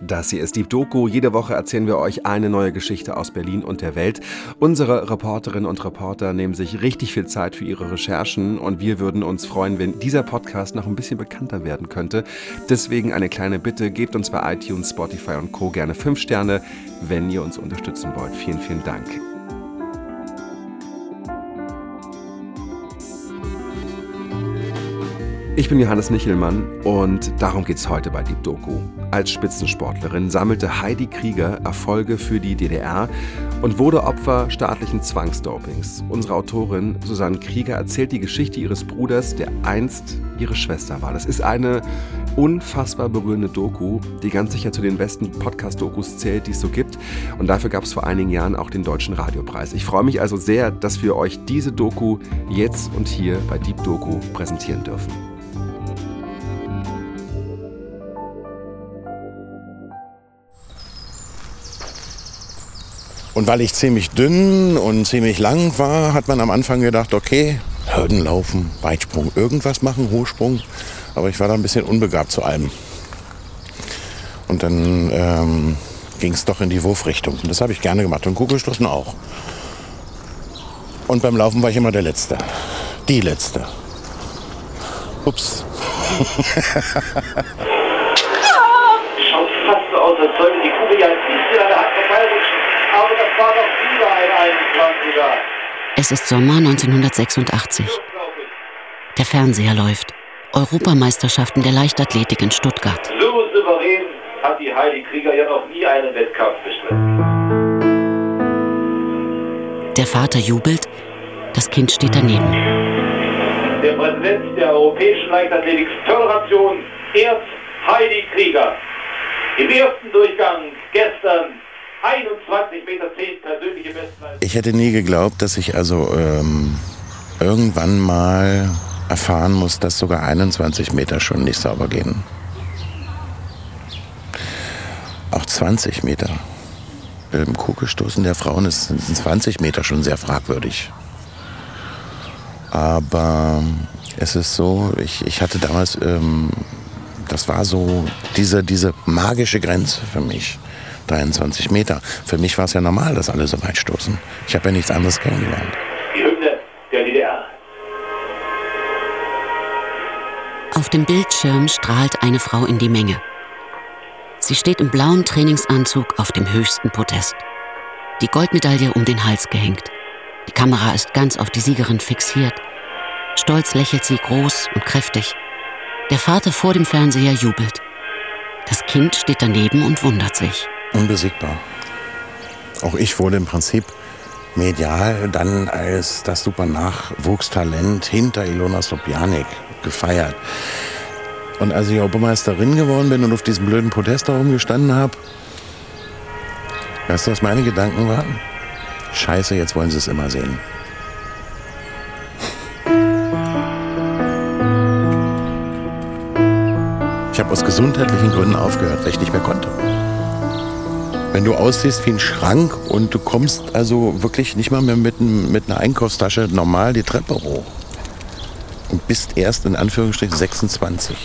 Das hier ist die Doku. Jede Woche erzählen wir euch eine neue Geschichte aus Berlin und der Welt. Unsere Reporterinnen und Reporter nehmen sich richtig viel Zeit für ihre Recherchen und wir würden uns freuen, wenn dieser Podcast noch ein bisschen bekannter werden könnte. Deswegen eine kleine Bitte, gebt uns bei iTunes, Spotify und Co. gerne 5 Sterne, wenn ihr uns unterstützen wollt. Vielen, vielen Dank. Ich bin Johannes Nichelmann und darum geht es heute bei Deep Doku. Als Spitzensportlerin sammelte Heidi Krieger Erfolge für die DDR und wurde Opfer staatlichen Zwangsdopings. Unsere Autorin Susanne Krieger erzählt die Geschichte ihres Bruders, der einst ihre Schwester war. Das ist eine unfassbar berührende Doku, die ganz sicher zu den besten Podcast-Dokus zählt, die es so gibt. Und dafür gab es vor einigen Jahren auch den Deutschen Radiopreis. Ich freue mich also sehr, dass wir euch diese Doku jetzt und hier bei Deep Doku präsentieren dürfen. Und weil ich ziemlich dünn und ziemlich lang war, hat man am Anfang gedacht, okay, Hürdenlaufen, Weitsprung, irgendwas machen, Hochsprung. Aber ich war da ein bisschen unbegabt zu allem. Und dann ähm, ging es doch in die Wurfrichtung. Und das habe ich gerne gemacht. Und Kugelstoßen auch. Und beim Laufen war ich immer der Letzte. Die Letzte. Ups. Schaut fast so aus, als sollte die Kugel ja ein bisschen an der Hand vorbeirutschen. Aber das war doch wieder ein 21er. Es ist Sommer 1986. Der Fernseher läuft. Europameisterschaften der Leichtathletik in Stuttgart. So souverän hat die Heidi Krieger ja noch nie einen Wettkampf bestritten. Der Vater jubelt, das Kind steht daneben. Der Präsident der Europäischen Leichtathletik-Föderation ehrt Heidi Krieger. Im ersten Durchgang gestern 21 Meter 10 persönliche Bestleistung. Ich hätte nie geglaubt, dass ich also ähm, irgendwann mal erfahren muss, dass sogar 21 Meter schon nicht sauber gehen. Auch 20 Meter. Beim Kugelstoßen der Frauen ist sind 20 Meter schon sehr fragwürdig. Aber es ist so, ich, ich hatte damals, ähm, das war so diese, diese magische Grenze für mich. 23 Meter. Für mich war es ja normal, dass alle so weit stoßen. Ich habe ja nichts anderes kennengelernt. Die Hymne der DDR. Auf dem Bildschirm strahlt eine Frau in die Menge. Sie steht im blauen Trainingsanzug auf dem höchsten Podest. Die Goldmedaille um den Hals gehängt. Die Kamera ist ganz auf die Siegerin fixiert. Stolz lächelt sie groß und kräftig. Der Vater vor dem Fernseher jubelt. Das Kind steht daneben und wundert sich. Unbesiegbar. Auch ich wurde im Prinzip medial dann als das super Nachwuchstalent hinter Ilona Sobjanik gefeiert. Und als ich Europameisterin geworden bin und auf diesem blöden Podest da rumgestanden habe, weißt du, was meine Gedanken waren? Scheiße, jetzt wollen sie es immer sehen. Ich habe aus gesundheitlichen Gründen aufgehört, weil ich nicht mehr konnte. Wenn du aussiehst wie ein Schrank und du kommst also wirklich nicht mal mehr mit, mit einer Einkaufstasche normal die Treppe hoch und bist erst in Anführungsstrichen 26.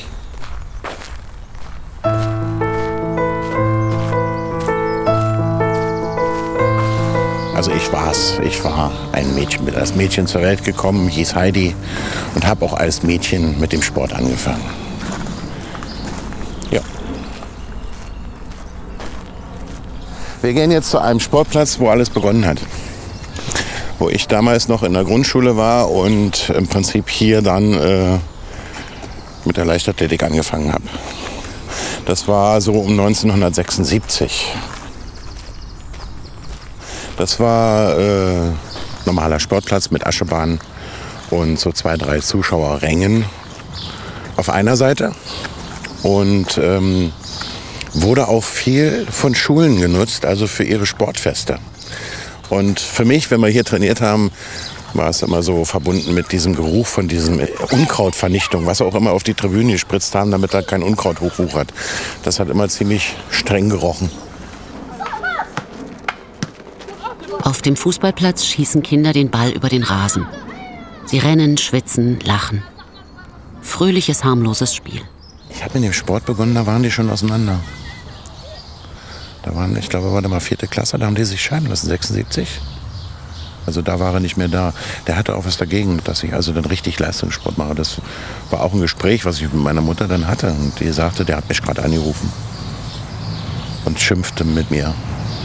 Also ich war's. Ich war ein Mädchen, bin als Mädchen zur Welt gekommen, hieß Heidi und habe auch als Mädchen mit dem Sport angefangen. Wir gehen jetzt zu einem Sportplatz, wo alles begonnen hat. Wo ich damals noch in der Grundschule war und im Prinzip hier dann äh, mit der Leichtathletik angefangen habe. Das war so um 1976. Das war äh, normaler Sportplatz mit Aschebahn und so zwei, drei Zuschauerrängen auf einer Seite. Und ähm, wurde auch viel von Schulen genutzt, also für ihre Sportfeste. Und für mich, wenn wir hier trainiert haben, war es immer so verbunden mit diesem Geruch von diesem Unkrautvernichtung, was auch immer auf die Tribüne gespritzt haben, damit da kein Unkraut hochwuchert. Das hat immer ziemlich streng gerochen. Auf dem Fußballplatz schießen Kinder den Ball über den Rasen. Sie rennen, schwitzen, lachen. Fröhliches, harmloses Spiel. Ich habe mit dem Sport begonnen, da waren die schon auseinander. Da waren, ich glaube, war da mal vierte Klasse, da haben die sich scheiden lassen, 76. Also da war er nicht mehr da. Der hatte auch was dagegen, dass ich also dann richtig Leistungssport mache. Das war auch ein Gespräch, was ich mit meiner Mutter dann hatte. Und die sagte, der hat mich gerade angerufen und schimpfte mit mir.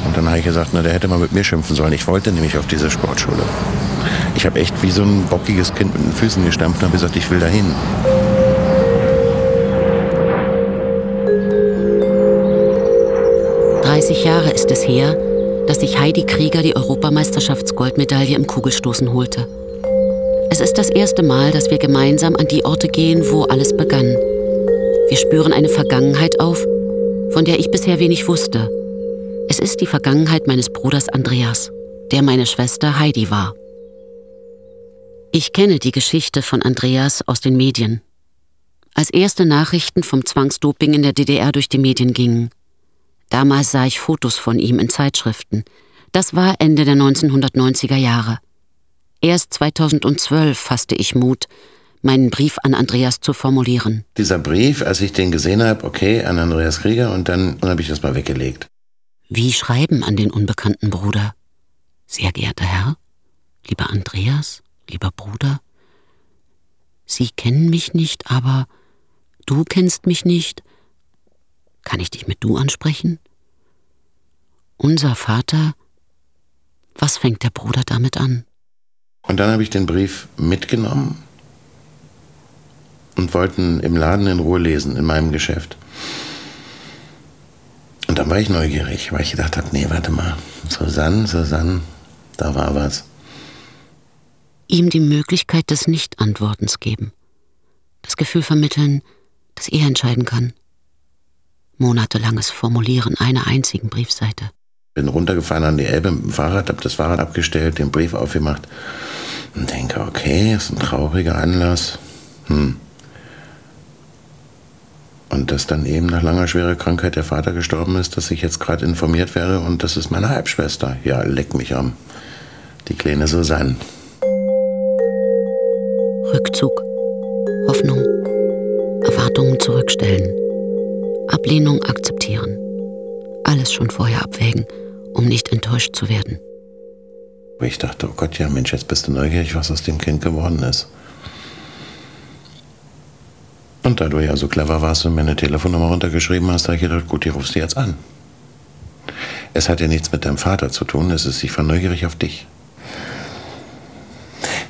Und dann habe ich gesagt, na, der hätte mal mit mir schimpfen sollen. Ich wollte nämlich auf diese Sportschule. Ich habe echt wie so ein bockiges Kind mit den Füßen gestampft und habe gesagt, ich will dahin. 30 Jahre ist es her, dass sich Heidi Krieger die Europameisterschaftsgoldmedaille im Kugelstoßen holte. Es ist das erste Mal, dass wir gemeinsam an die Orte gehen, wo alles begann. Wir spüren eine Vergangenheit auf, von der ich bisher wenig wusste. Es ist die Vergangenheit meines Bruders Andreas, der meine Schwester Heidi war. Ich kenne die Geschichte von Andreas aus den Medien. Als erste Nachrichten vom Zwangsdoping in der DDR durch die Medien gingen, Damals sah ich Fotos von ihm in Zeitschriften. Das war Ende der 1990er Jahre. Erst 2012 fasste ich Mut, meinen Brief an Andreas zu formulieren. Dieser Brief, als ich den gesehen habe, okay, an Andreas Krieger und dann habe ich das mal weggelegt. Wie schreiben an den unbekannten Bruder? Sehr geehrter Herr, lieber Andreas, lieber Bruder, Sie kennen mich nicht, aber du kennst mich nicht, kann ich dich mit du ansprechen? Unser Vater? Was fängt der Bruder damit an? Und dann habe ich den Brief mitgenommen und wollten im Laden in Ruhe lesen, in meinem Geschäft. Und dann war ich neugierig, weil ich gedacht habe, nee, warte mal, Susanne, Susanne, da war was. Ihm die Möglichkeit des Nichtantwortens geben. Das Gefühl vermitteln, dass er entscheiden kann monatelanges Formulieren einer einzigen Briefseite. Bin runtergefahren an die Elbe mit dem Fahrrad, habe das Fahrrad abgestellt, den Brief aufgemacht und denke, okay, ist ein trauriger Anlass. Hm. Und dass dann eben nach langer schwerer Krankheit der Vater gestorben ist, dass ich jetzt gerade informiert werde und das ist meine Halbschwester. Ja, leck mich am. Die kleine Susanne. Rückzug, Hoffnung, Erwartungen zurückstellen. Ablehnung akzeptieren. Alles schon vorher abwägen, um nicht enttäuscht zu werden. Ich dachte, oh Gott, ja Mensch, jetzt bist du neugierig, was aus dem Kind geworden ist. Und da du ja so clever warst und mir eine Telefonnummer runtergeschrieben hast, habe ich gedacht, gut, die rufst du jetzt an. Es hat ja nichts mit deinem Vater zu tun, es ist, ich war neugierig auf dich.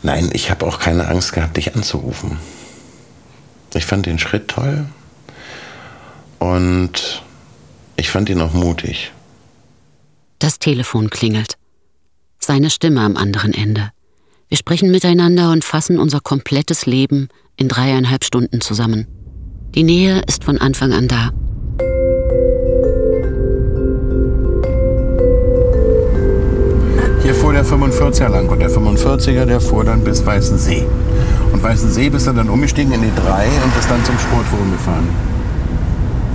Nein, ich habe auch keine Angst gehabt, dich anzurufen. Ich fand den Schritt toll, und ich fand ihn auch mutig. Das Telefon klingelt. Seine Stimme am anderen Ende. Wir sprechen miteinander und fassen unser komplettes Leben in dreieinhalb Stunden zusammen. Die Nähe ist von Anfang an da. Hier fuhr der 45er lang und der 45er, der fuhr dann bis Weißensee. Und Weißensee bist du dann umgestiegen in die 3 und ist dann zum Sportforum gefahren.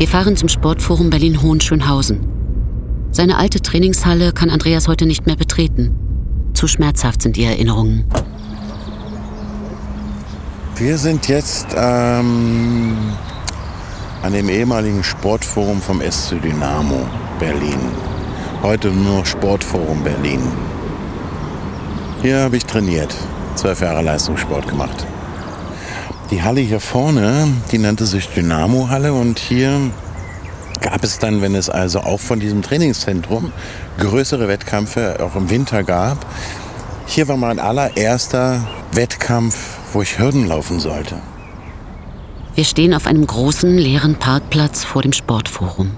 Wir fahren zum Sportforum Berlin-Hohenschönhausen. Seine alte Trainingshalle kann Andreas heute nicht mehr betreten. Zu schmerzhaft sind die Erinnerungen. Wir sind jetzt ähm, an dem ehemaligen Sportforum vom SC Dynamo Berlin. Heute nur Sportforum Berlin. Hier habe ich trainiert, zwölf Jahre Leistungssport gemacht. Die Halle hier vorne, die nannte sich Dynamo-Halle und hier gab es dann, wenn es also auch von diesem Trainingszentrum größere Wettkämpfe auch im Winter gab, hier war mein allererster Wettkampf, wo ich Hürden laufen sollte. Wir stehen auf einem großen leeren Parkplatz vor dem Sportforum.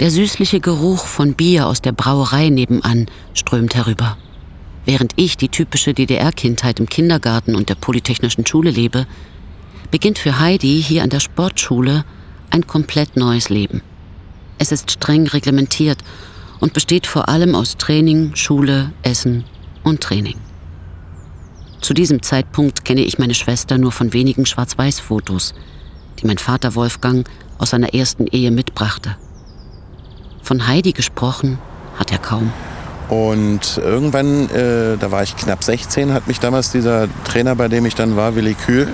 Der süßliche Geruch von Bier aus der Brauerei nebenan strömt herüber. Während ich die typische DDR-Kindheit im Kindergarten und der Polytechnischen Schule lebe, beginnt für Heidi hier an der Sportschule ein komplett neues Leben. Es ist streng reglementiert und besteht vor allem aus Training, Schule, Essen und Training. Zu diesem Zeitpunkt kenne ich meine Schwester nur von wenigen Schwarz-Weiß-Fotos, die mein Vater Wolfgang aus seiner ersten Ehe mitbrachte. Von Heidi gesprochen hat er kaum. Und irgendwann, äh, da war ich knapp 16, hat mich damals dieser Trainer, bei dem ich dann war, Willi Kühl,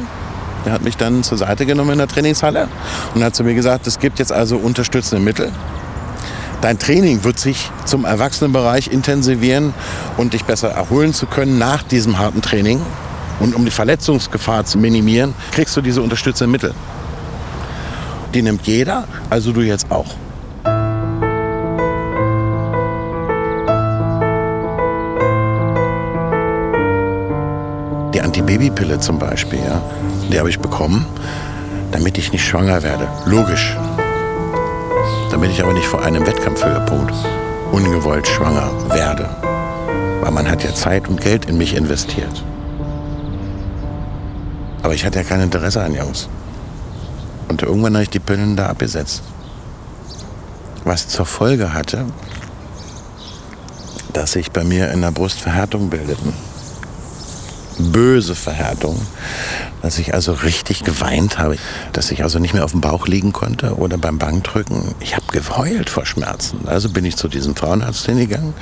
der hat mich dann zur Seite genommen in der Trainingshalle und hat zu mir gesagt, es gibt jetzt also unterstützende Mittel. Dein Training wird sich zum Erwachsenenbereich intensivieren und dich besser erholen zu können nach diesem harten Training. Und um die Verletzungsgefahr zu minimieren, kriegst du diese unterstützenden Mittel. Die nimmt jeder, also du jetzt auch. Die Antibabypille zum Beispiel, ja, die habe ich bekommen, damit ich nicht schwanger werde. Logisch. Damit ich aber nicht vor einem Wettkampfhöhepunkt ungewollt schwanger werde. Weil man hat ja Zeit und Geld in mich investiert. Aber ich hatte ja kein Interesse an Jungs. Und irgendwann habe ich die Pillen da abgesetzt. Was zur Folge hatte, dass sich bei mir in der Brust Verhärtungen bildeten. Böse Verhärtungen. Dass ich also richtig geweint habe. Dass ich also nicht mehr auf dem Bauch liegen konnte oder beim Bankdrücken. Ich habe geheult vor Schmerzen. Also bin ich zu diesem Frauenarzt hingegangen.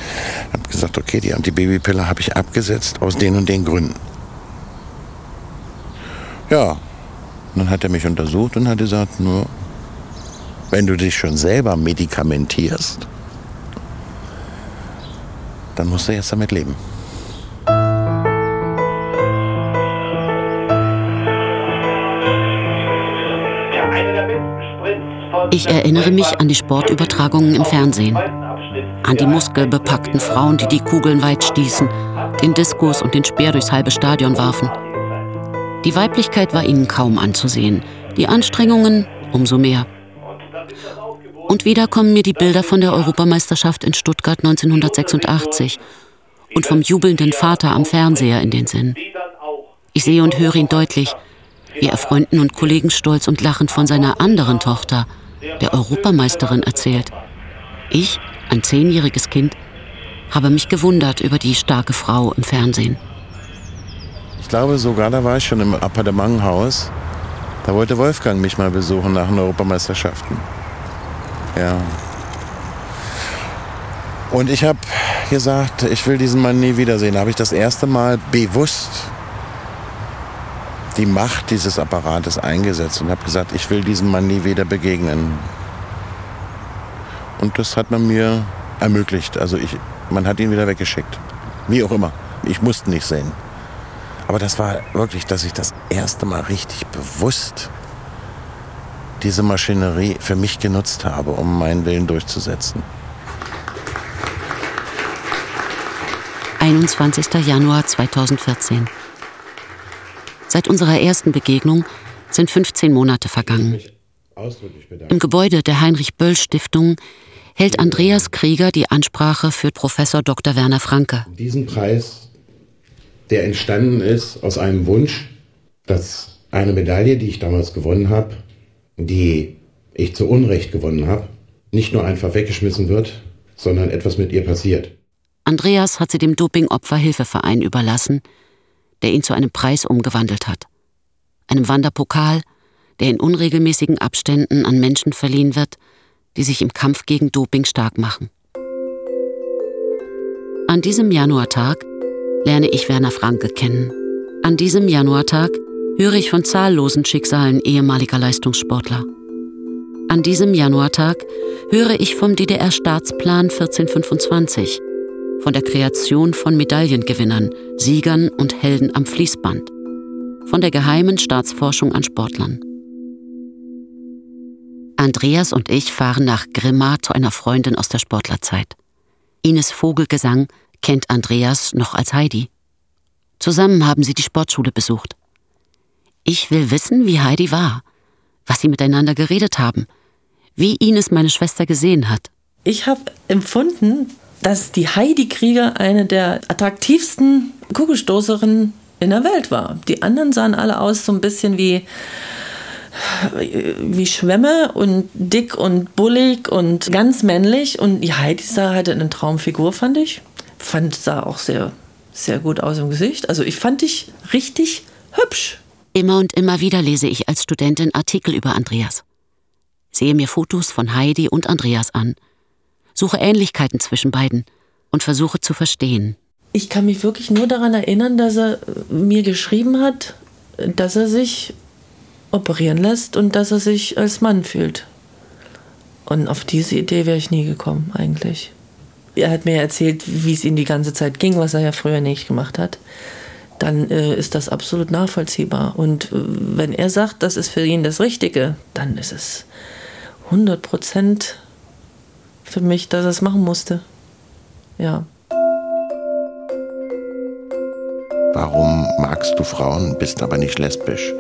Habe gesagt, okay, die Antibabypille habe ich abgesetzt aus den und den Gründen. Ja, dann hat er mich untersucht und hat gesagt, nur wenn du dich schon selber medikamentierst, dann musst du jetzt damit leben. Ich erinnere mich an die Sportübertragungen im Fernsehen. An die muskelbepackten Frauen, die die Kugeln weit stießen, den Diskus und den Speer durchs halbe Stadion warfen. Die Weiblichkeit war ihnen kaum anzusehen, die Anstrengungen umso mehr. Und wieder kommen mir die Bilder von der Europameisterschaft in Stuttgart 1986 und vom jubelnden Vater am Fernseher in den Sinn. Ich sehe und höre ihn deutlich, wie er Freunden und Kollegen stolz und lachend von seiner anderen Tochter, der Europameisterin, erzählt. Ich, ein zehnjähriges Kind, habe mich gewundert über die starke Frau im Fernsehen. Ich glaube sogar, da war ich schon im Appartementhaus. Da wollte Wolfgang mich mal besuchen nach den Europameisterschaften. Ja. Und ich habe gesagt, ich will diesen Mann nie wiedersehen. Da habe ich das erste Mal bewusst die Macht dieses Apparates eingesetzt und habe gesagt, ich will diesem Mann nie wieder begegnen. Und das hat man mir ermöglicht. Also ich, man hat ihn wieder weggeschickt. Wie auch immer. Ich musste nicht sehen. Aber das war wirklich, dass ich das erste Mal richtig bewusst diese Maschinerie für mich genutzt habe, um meinen Willen durchzusetzen. 21. Januar 2014. Seit unserer ersten Begegnung sind 15 Monate vergangen. Im Gebäude der Heinrich-Böll-Stiftung hält Andreas Krieger die Ansprache für Professor Dr. Werner Franke. Diesen Preis, der entstanden ist aus einem Wunsch, dass eine Medaille, die ich damals gewonnen habe, die ich zu Unrecht gewonnen habe, nicht nur einfach weggeschmissen wird, sondern etwas mit ihr passiert. Andreas hat sie dem Doping-Opferhilfeverein überlassen, der ihn zu einem Preis umgewandelt hat. Einem Wanderpokal, der in unregelmäßigen Abständen an Menschen verliehen wird, die sich im Kampf gegen Doping stark machen. An diesem Januartag lerne ich Werner Franke kennen. An diesem Januartag höre ich von zahllosen Schicksalen ehemaliger Leistungssportler. An diesem Januartag höre ich vom DDR-Staatsplan 1425, von der Kreation von Medaillengewinnern, Siegern und Helden am Fließband, von der geheimen Staatsforschung an Sportlern. Andreas und ich fahren nach Grimma zu einer Freundin aus der Sportlerzeit. Ines Vogelgesang kennt Andreas noch als Heidi. Zusammen haben sie die Sportschule besucht. Ich will wissen, wie Heidi war, was sie miteinander geredet haben, wie Ines meine Schwester gesehen hat. Ich habe empfunden, dass die Heidi Krieger eine der attraktivsten Kugelstoßerinnen in der Welt war. Die anderen sahen alle aus so ein bisschen wie wie Schwämme und dick und bullig und ganz männlich. Und die Heidi sah halt eine Traumfigur, fand ich. Fand, sah auch sehr, sehr gut aus im Gesicht. Also ich fand dich richtig hübsch. Immer und immer wieder lese ich als Studentin Artikel über Andreas. Sehe mir Fotos von Heidi und Andreas an suche Ähnlichkeiten zwischen beiden und versuche zu verstehen. Ich kann mich wirklich nur daran erinnern, dass er mir geschrieben hat, dass er sich operieren lässt und dass er sich als Mann fühlt. Und auf diese Idee wäre ich nie gekommen, eigentlich. Er hat mir erzählt, wie es ihm die ganze Zeit ging, was er ja früher nicht gemacht hat. Dann äh, ist das absolut nachvollziehbar. Und äh, wenn er sagt, das ist für ihn das Richtige, dann ist es 100 Prozent für mich, dass er es machen musste. Ja. Warum magst du Frauen, bist aber nicht lesbisch?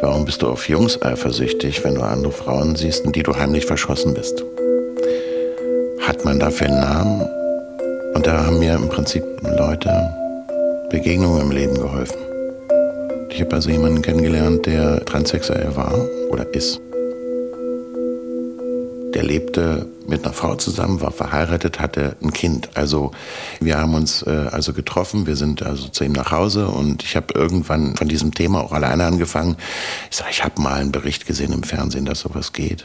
Warum bist du auf Jungs eifersüchtig, wenn du andere Frauen siehst, in die du heimlich verschossen bist? Hat man dafür einen Namen? Und da haben mir im Prinzip Leute Begegnungen im Leben geholfen. Ich habe also jemanden kennengelernt, der transsexuell war oder ist der lebte mit einer Frau zusammen, war verheiratet, hatte ein Kind. Also wir haben uns äh, also getroffen, wir sind also zu ihm nach Hause und ich habe irgendwann von diesem Thema auch alleine angefangen. Ich sage, ich habe mal einen Bericht gesehen im Fernsehen, dass sowas geht.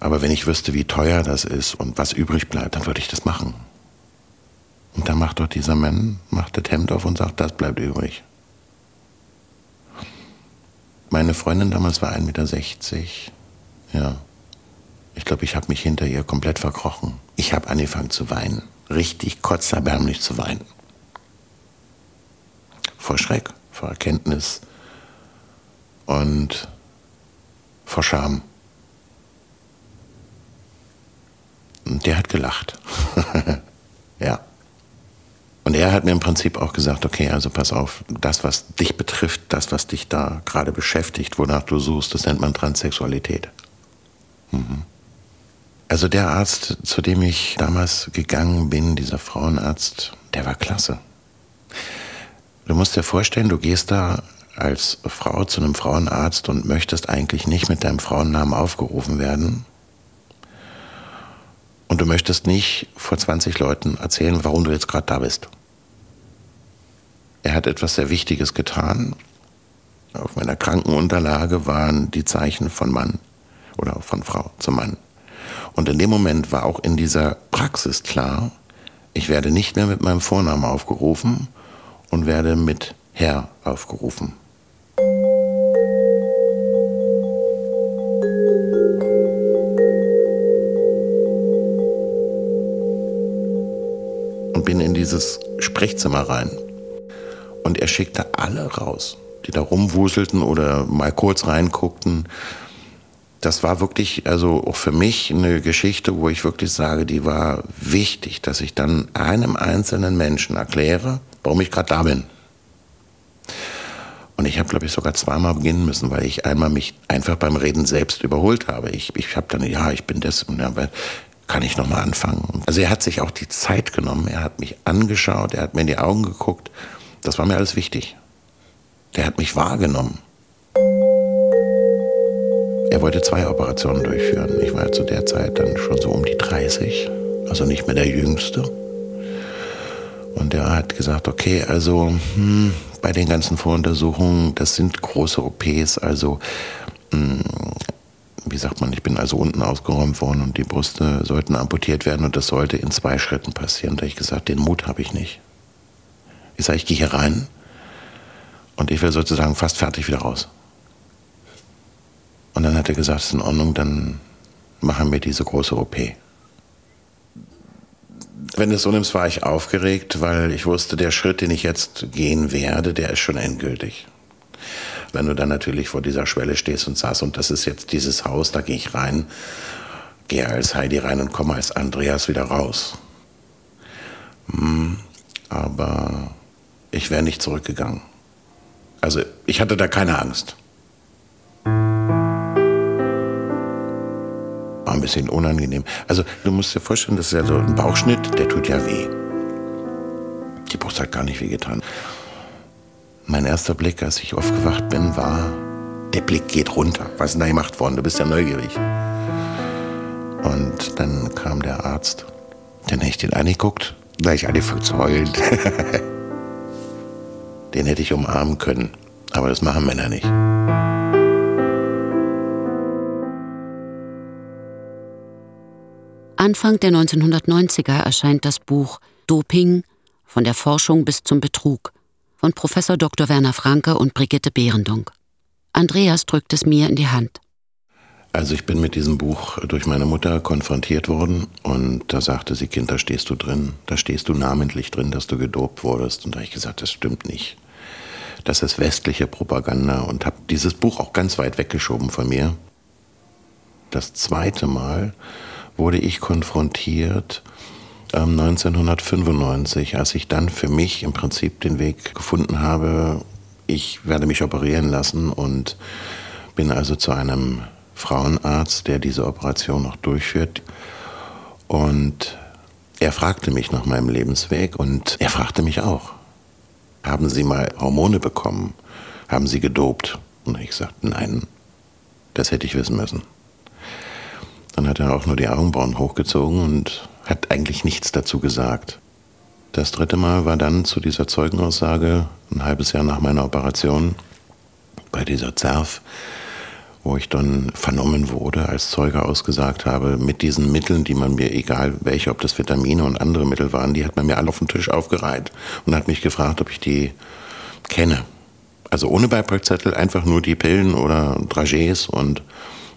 Aber wenn ich wüsste, wie teuer das ist und was übrig bleibt, dann würde ich das machen. Und dann macht doch dieser Mann, macht das Hemd auf und sagt, das bleibt übrig. Meine Freundin damals war 1,60 Meter. Ja. Ich glaube, ich habe mich hinter ihr komplett verkrochen. Ich habe angefangen zu weinen. Richtig kotzerbärmlich zu weinen. Vor Schreck, vor Erkenntnis und vor Scham. Und der hat gelacht. ja. Und er hat mir im Prinzip auch gesagt, okay, also pass auf, das, was dich betrifft, das, was dich da gerade beschäftigt, wonach du suchst, das nennt man Transsexualität. Mhm. Also der Arzt, zu dem ich damals gegangen bin, dieser Frauenarzt, der war klasse. Du musst dir vorstellen, du gehst da als Frau zu einem Frauenarzt und möchtest eigentlich nicht mit deinem Frauennamen aufgerufen werden. Und du möchtest nicht vor 20 Leuten erzählen, warum du jetzt gerade da bist. Er hat etwas sehr Wichtiges getan. Auf meiner Krankenunterlage waren die Zeichen von Mann oder von Frau zum Mann. Und in dem Moment war auch in dieser Praxis klar, ich werde nicht mehr mit meinem Vornamen aufgerufen und werde mit Herr aufgerufen. Und bin in dieses Sprechzimmer rein. Und er schickte alle raus, die da rumwuselten oder mal kurz reinguckten das war wirklich, also auch für mich eine Geschichte, wo ich wirklich sage, die war wichtig, dass ich dann einem einzelnen Menschen erkläre, warum ich gerade da bin. Und ich habe, glaube ich, sogar zweimal beginnen müssen, weil ich einmal mich einfach beim Reden selbst überholt habe. Ich, ich habe dann, ja, ich bin das, ja, kann ich nochmal anfangen. Also er hat sich auch die Zeit genommen, er hat mich angeschaut, er hat mir in die Augen geguckt. Das war mir alles wichtig. Der hat mich wahrgenommen. Er wollte zwei Operationen durchführen. Ich war zu der Zeit dann schon so um die 30, also nicht mehr der Jüngste. Und er hat gesagt, okay, also hm, bei den ganzen Voruntersuchungen, das sind große OPs, also hm, wie sagt man, ich bin also unten ausgeräumt worden und die Brüste sollten amputiert werden und das sollte in zwei Schritten passieren. Da habe ich gesagt, den Mut habe ich nicht. Ich sage, ich gehe hier rein und ich will sozusagen fast fertig wieder raus. Und dann hat er gesagt, es ist in Ordnung, dann machen wir diese große OP. Wenn du es so nimmst, war ich aufgeregt, weil ich wusste, der Schritt, den ich jetzt gehen werde, der ist schon endgültig. Wenn du dann natürlich vor dieser Schwelle stehst und sagst, und das ist jetzt dieses Haus, da gehe ich rein, gehe als Heidi rein und komme als Andreas wieder raus. Hm, aber ich wäre nicht zurückgegangen. Also ich hatte da keine Angst. Ein bisschen unangenehm. Also du musst dir vorstellen, das ist ja so ein Bauchschnitt, der tut ja weh. Die Brust hat gar nicht weh getan. Mein erster Blick, als ich aufgewacht bin, war, der Blick geht runter. Was ist denn da gemacht worden? Du bist ja neugierig. Und dann kam der Arzt. Dann hätte ich den angeguckt, gleich angefangen zu heulen. den hätte ich umarmen können. Aber das machen Männer nicht. Anfang der 1990er erscheint das Buch Doping von der Forschung bis zum Betrug von Professor Dr. Werner Franke und Brigitte Behrendung. Andreas drückt es mir in die Hand. Also ich bin mit diesem Buch durch meine Mutter konfrontiert worden und da sagte sie, Kind, da stehst du drin, da stehst du namentlich drin, dass du gedopt wurdest. Und da habe ich gesagt, das stimmt nicht. Das ist westliche Propaganda und habe dieses Buch auch ganz weit weggeschoben von mir. Das zweite Mal wurde ich konfrontiert 1995, ähm, als ich dann für mich im Prinzip den Weg gefunden habe, ich werde mich operieren lassen und bin also zu einem Frauenarzt, der diese Operation noch durchführt. Und er fragte mich nach meinem Lebensweg und er fragte mich auch, haben Sie mal Hormone bekommen? Haben Sie gedopt? Und ich sagte, nein, das hätte ich wissen müssen. Dann hat er auch nur die Augenbrauen hochgezogen und hat eigentlich nichts dazu gesagt. Das dritte Mal war dann zu dieser Zeugenaussage, ein halbes Jahr nach meiner Operation, bei dieser ZERF, wo ich dann vernommen wurde, als Zeuge ausgesagt habe, mit diesen Mitteln, die man mir, egal welche, ob das Vitamine und andere Mittel waren, die hat man mir alle auf den Tisch aufgereiht und hat mich gefragt, ob ich die kenne. Also ohne Beipackzettel, einfach nur die Pillen oder Dragés und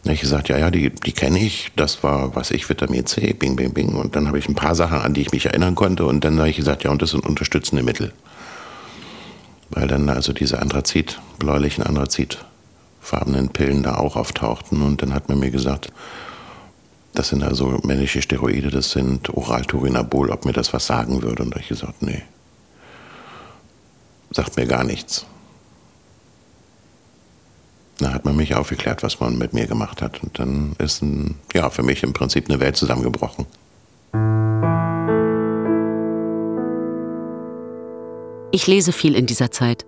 habe ich gesagt, ja, ja, die, die kenne ich. Das war, was ich, Vitamin C, bing, bing, bing. Und dann habe ich ein paar Sachen, an die ich mich erinnern konnte. Und dann habe ich gesagt, ja, und das sind unterstützende Mittel. Weil dann also diese Anthrazit, bläulichen Anthrazitfarbenen Pillen da auch auftauchten. Und dann hat man mir gesagt, das sind also männliche Steroide, das sind Oralturinabol, ob mir das was sagen würde. Und da habe ich gesagt, nee. Sagt mir gar nichts. Da hat man mich aufgeklärt, was man mit mir gemacht hat. Und dann ist ein, ja, für mich im Prinzip eine Welt zusammengebrochen. Ich lese viel in dieser Zeit,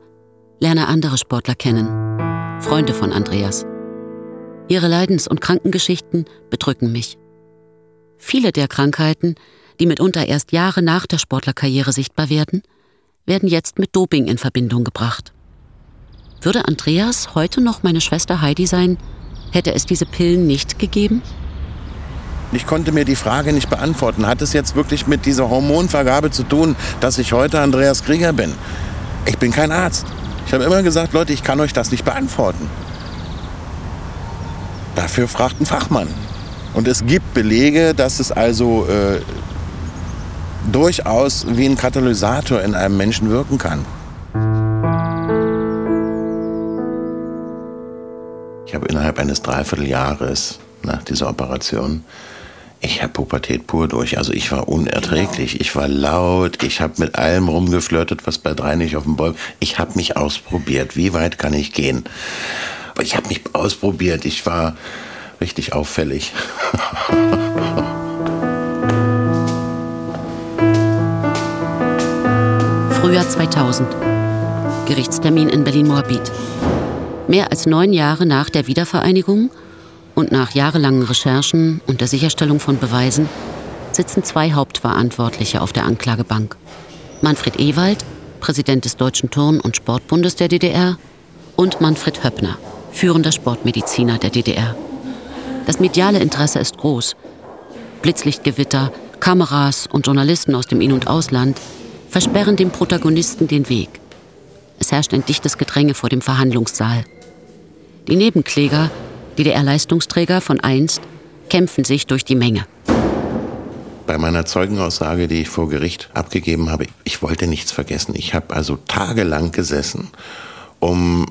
lerne andere Sportler kennen, Freunde von Andreas. Ihre Leidens- und Krankengeschichten bedrücken mich. Viele der Krankheiten, die mitunter erst Jahre nach der Sportlerkarriere sichtbar werden, werden jetzt mit Doping in Verbindung gebracht. Würde Andreas heute noch meine Schwester Heidi sein, hätte es diese Pillen nicht gegeben? Ich konnte mir die Frage nicht beantworten. Hat es jetzt wirklich mit dieser Hormonvergabe zu tun, dass ich heute Andreas Krieger bin? Ich bin kein Arzt. Ich habe immer gesagt, Leute, ich kann euch das nicht beantworten. Dafür fragt ein Fachmann. Und es gibt Belege, dass es also äh, durchaus wie ein Katalysator in einem Menschen wirken kann. Ich habe innerhalb eines Dreivierteljahres nach dieser Operation, ich habe Pubertät pur durch. Also ich war unerträglich. Ich war laut. Ich habe mit allem rumgeflirtet, was bei drei nicht auf dem Bäumen. Ich habe mich ausprobiert. Wie weit kann ich gehen? Aber ich habe mich ausprobiert. Ich war richtig auffällig. Frühjahr 2000. Gerichtstermin in Berlin-Moabit. Mehr als neun Jahre nach der Wiedervereinigung und nach jahrelangen Recherchen und der Sicherstellung von Beweisen sitzen zwei Hauptverantwortliche auf der Anklagebank. Manfred Ewald, Präsident des Deutschen Turn- und Sportbundes der DDR, und Manfred Höppner, führender Sportmediziner der DDR. Das mediale Interesse ist groß. Blitzlichtgewitter, Kameras und Journalisten aus dem In- und Ausland versperren dem Protagonisten den Weg. Es herrscht ein dichtes Gedränge vor dem Verhandlungssaal. Die Nebenkläger, DDR-Leistungsträger von einst, kämpfen sich durch die Menge. Bei meiner Zeugenaussage, die ich vor Gericht abgegeben habe, ich wollte nichts vergessen. Ich habe also tagelang gesessen, um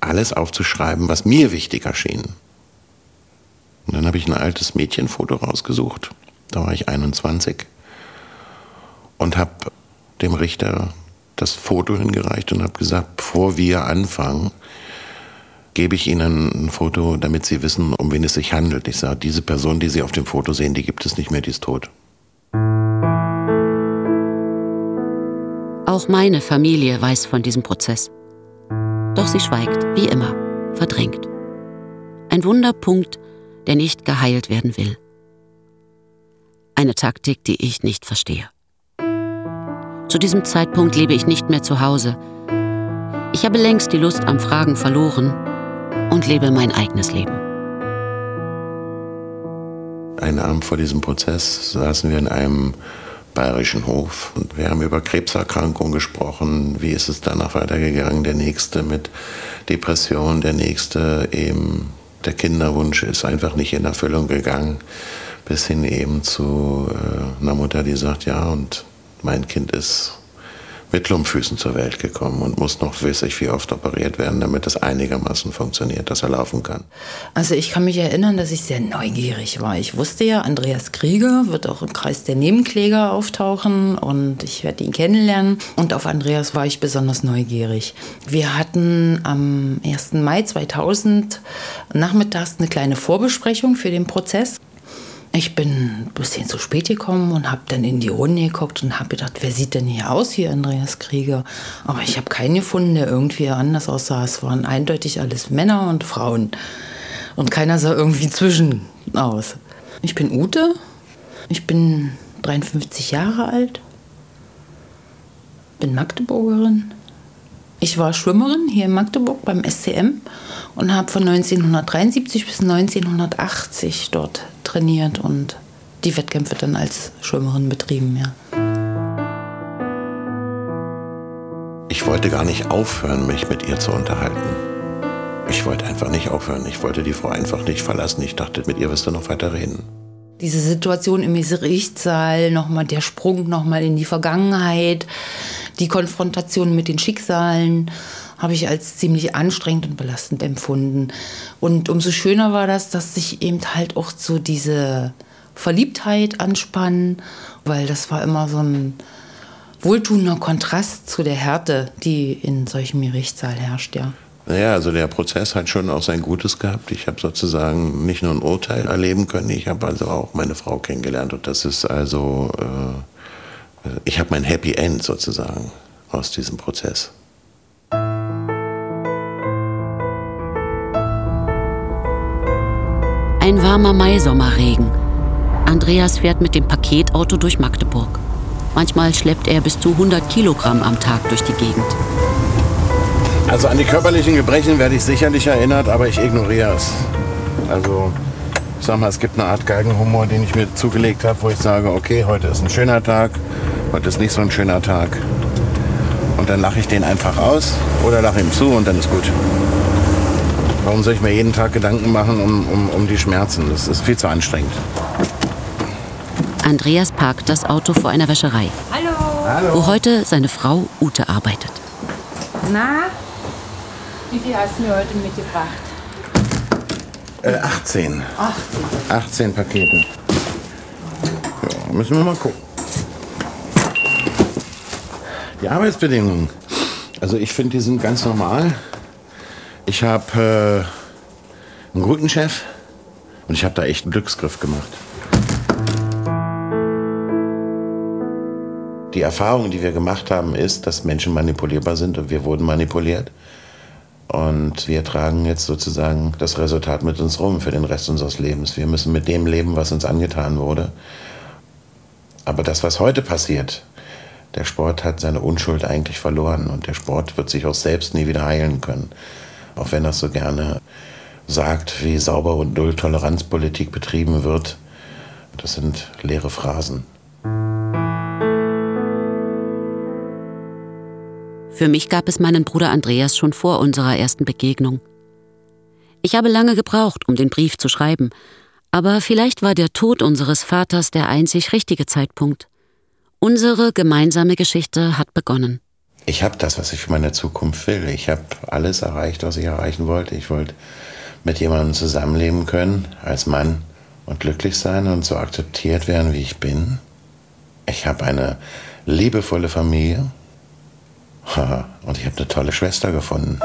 alles aufzuschreiben, was mir wichtig erschien. Und dann habe ich ein altes Mädchenfoto rausgesucht. Da war ich 21 und habe dem Richter das Foto hingereicht und habe gesagt, bevor wir anfangen, gebe ich Ihnen ein Foto, damit Sie wissen, um wen es sich handelt. Ich sage, diese Person, die Sie auf dem Foto sehen, die gibt es nicht mehr, die ist tot. Auch meine Familie weiß von diesem Prozess. Doch sie schweigt, wie immer, verdrängt. Ein Wunderpunkt, der nicht geheilt werden will. Eine Taktik, die ich nicht verstehe. Zu diesem Zeitpunkt lebe ich nicht mehr zu Hause. Ich habe längst die Lust am Fragen verloren und lebe mein eigenes Leben. Einen Abend vor diesem Prozess saßen wir in einem bayerischen Hof und wir haben über Krebserkrankungen gesprochen. Wie ist es danach weitergegangen? Der nächste mit Depression, der nächste eben Der Kinderwunsch ist einfach nicht in Erfüllung gegangen, bis hin eben zu äh, einer Mutter, die sagt, ja, und mein Kind ist mit Klumpfüßen zur Welt gekommen und muss noch weiß ich wie oft operiert werden, damit es einigermaßen funktioniert, dass er laufen kann. Also ich kann mich erinnern, dass ich sehr neugierig war. Ich wusste ja, Andreas Krieger wird auch im Kreis der Nebenkläger auftauchen und ich werde ihn kennenlernen. Und auf Andreas war ich besonders neugierig. Wir hatten am 1. Mai 2000 nachmittags eine kleine Vorbesprechung für den Prozess. Ich bin ein bisschen zu spät gekommen und habe dann in die Runde geguckt und habe gedacht, wer sieht denn hier aus, hier Andreas Krieger? Aber ich habe keinen gefunden, der irgendwie anders aussah. Es waren eindeutig alles Männer und Frauen. Und keiner sah irgendwie zwischen aus. Ich bin Ute. Ich bin 53 Jahre alt. Bin Magdeburgerin. Ich war Schwimmerin hier in Magdeburg beim SCM und habe von 1973 bis 1980 dort trainiert und die Wettkämpfe dann als Schwimmerin betrieben, ja. Ich wollte gar nicht aufhören, mich mit ihr zu unterhalten. Ich wollte einfach nicht aufhören. Ich wollte die Frau einfach nicht verlassen. Ich dachte, mit ihr wirst du noch weiter reden. Diese Situation im Gerichtssaal, nochmal der Sprung nochmal in die Vergangenheit, die Konfrontation mit den Schicksalen, habe ich als ziemlich anstrengend und belastend empfunden. Und umso schöner war das, dass sich eben halt auch so diese Verliebtheit anspannen, weil das war immer so ein wohltuender Kontrast zu der Härte, die in solchem Gerichtssaal herrscht, ja. Naja, also der Prozess hat schon auch sein Gutes gehabt. Ich habe sozusagen nicht nur ein Urteil erleben können, ich habe also auch meine Frau kennengelernt. Und das ist also, äh, ich habe mein Happy End sozusagen aus diesem Prozess. Ein warmer Maisommerregen. Andreas fährt mit dem Paketauto durch Magdeburg. Manchmal schleppt er bis zu 100 Kilogramm am Tag durch die Gegend. Also an die körperlichen Gebrechen werde ich sicherlich erinnert, aber ich ignoriere es. Also, ich sag mal, es gibt eine Art Geigenhumor, den ich mir zugelegt habe, wo ich sage, okay, heute ist ein schöner Tag, heute ist nicht so ein schöner Tag. Und dann lache ich den einfach aus oder lache ihm zu und dann ist gut. Warum soll ich mir jeden Tag Gedanken machen um, um, um die Schmerzen? Das ist viel zu anstrengend. Andreas parkt das Auto vor einer Wäscherei, Hallo. wo heute seine Frau Ute arbeitet. Na, wie viel hast du mir heute mitgebracht? Äh, 18. 18. 18 Pakete. Ja, müssen wir mal gucken. Die Arbeitsbedingungen. Also ich finde, die sind ganz normal. Ich habe äh, einen guten Chef und ich habe da echt einen Glücksgriff gemacht. Die Erfahrung, die wir gemacht haben, ist, dass Menschen manipulierbar sind und wir wurden manipuliert. Und wir tragen jetzt sozusagen das Resultat mit uns rum für den Rest unseres Lebens. Wir müssen mit dem leben, was uns angetan wurde. Aber das, was heute passiert, der Sport hat seine Unschuld eigentlich verloren und der Sport wird sich auch selbst nie wieder heilen können. Auch wenn er so gerne sagt, wie sauber und null Toleranzpolitik betrieben wird. Das sind leere Phrasen. Für mich gab es meinen Bruder Andreas schon vor unserer ersten Begegnung. Ich habe lange gebraucht, um den Brief zu schreiben, aber vielleicht war der Tod unseres Vaters der einzig richtige Zeitpunkt. Unsere gemeinsame Geschichte hat begonnen. Ich habe das, was ich für meine Zukunft will. Ich habe alles erreicht, was ich erreichen wollte. Ich wollte mit jemandem zusammenleben können, als Mann und glücklich sein und so akzeptiert werden, wie ich bin. Ich habe eine liebevolle Familie und ich habe eine tolle Schwester gefunden.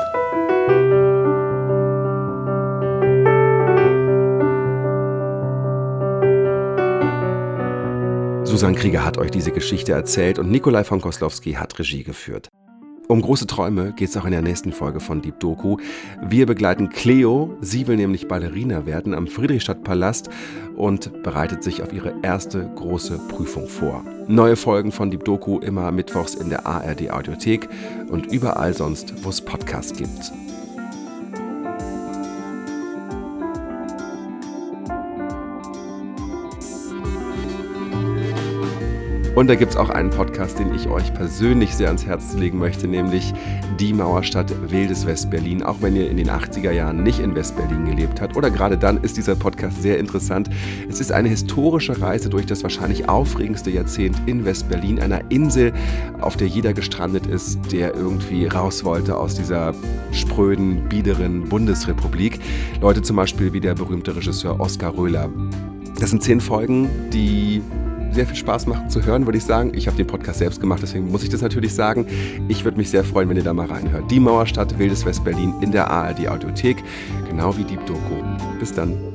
Susanne Krieger hat euch diese Geschichte erzählt und Nikolai von Koslowski hat Regie geführt. Um große Träume geht es auch in der nächsten Folge von Deep Doku. Wir begleiten Cleo, sie will nämlich Ballerina werden am Friedrichstadtpalast und bereitet sich auf ihre erste große Prüfung vor. Neue Folgen von Deep Doku immer mittwochs in der ARD Audiothek und überall sonst, wo es Podcasts gibt. Und da gibt es auch einen Podcast, den ich euch persönlich sehr ans Herz legen möchte, nämlich Die Mauerstadt Wildes Westberlin. Auch wenn ihr in den 80er Jahren nicht in Westberlin gelebt habt oder gerade dann ist dieser Podcast sehr interessant. Es ist eine historische Reise durch das wahrscheinlich aufregendste Jahrzehnt in Westberlin, einer Insel, auf der jeder gestrandet ist, der irgendwie raus wollte aus dieser spröden, biederen Bundesrepublik. Leute zum Beispiel wie der berühmte Regisseur Oskar Röhler. Das sind zehn Folgen, die sehr viel Spaß machen zu hören, würde ich sagen. Ich habe den Podcast selbst gemacht, deswegen muss ich das natürlich sagen. Ich würde mich sehr freuen, wenn ihr da mal reinhört. Die Mauerstadt Wildes West-Berlin in der ARD Audiothek, genau wie Deep Doku. Bis dann.